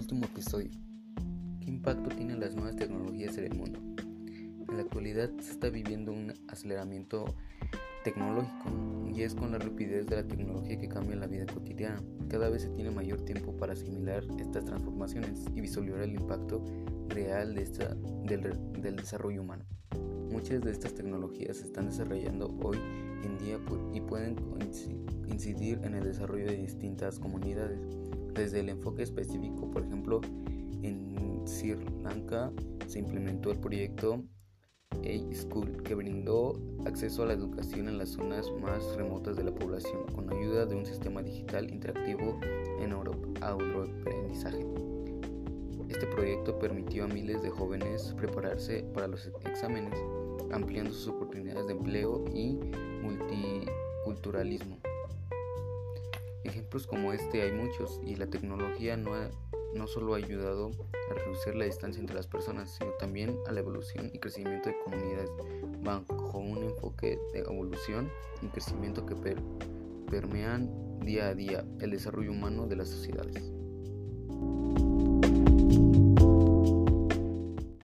estudio. ¿Qué impacto tienen las nuevas tecnologías en el mundo? En la actualidad se está viviendo un aceleramiento tecnológico y es con la rapidez de la tecnología que cambia la vida cotidiana. Cada vez se tiene mayor tiempo para asimilar estas transformaciones y visualizar el impacto real de esta, del, del desarrollo humano. Muchas de estas tecnologías se están desarrollando hoy en día y pueden incidir en el desarrollo de distintas comunidades, desde el enfoque específico, por ejemplo, en Sri Lanka se implementó el proyecto A-School que brindó acceso a la educación en las zonas más remotas de la población con ayuda de un sistema digital interactivo en aprendizaje. Este proyecto permitió a miles de jóvenes prepararse para los exámenes, ampliando sus oportunidades de empleo y multiculturalismo. Ejemplos como este hay muchos y la tecnología no, no solo ha ayudado a reducir la distancia entre las personas, sino también a la evolución y crecimiento de comunidades bajo un enfoque de evolución y crecimiento que permean día a día el desarrollo humano de las sociedades.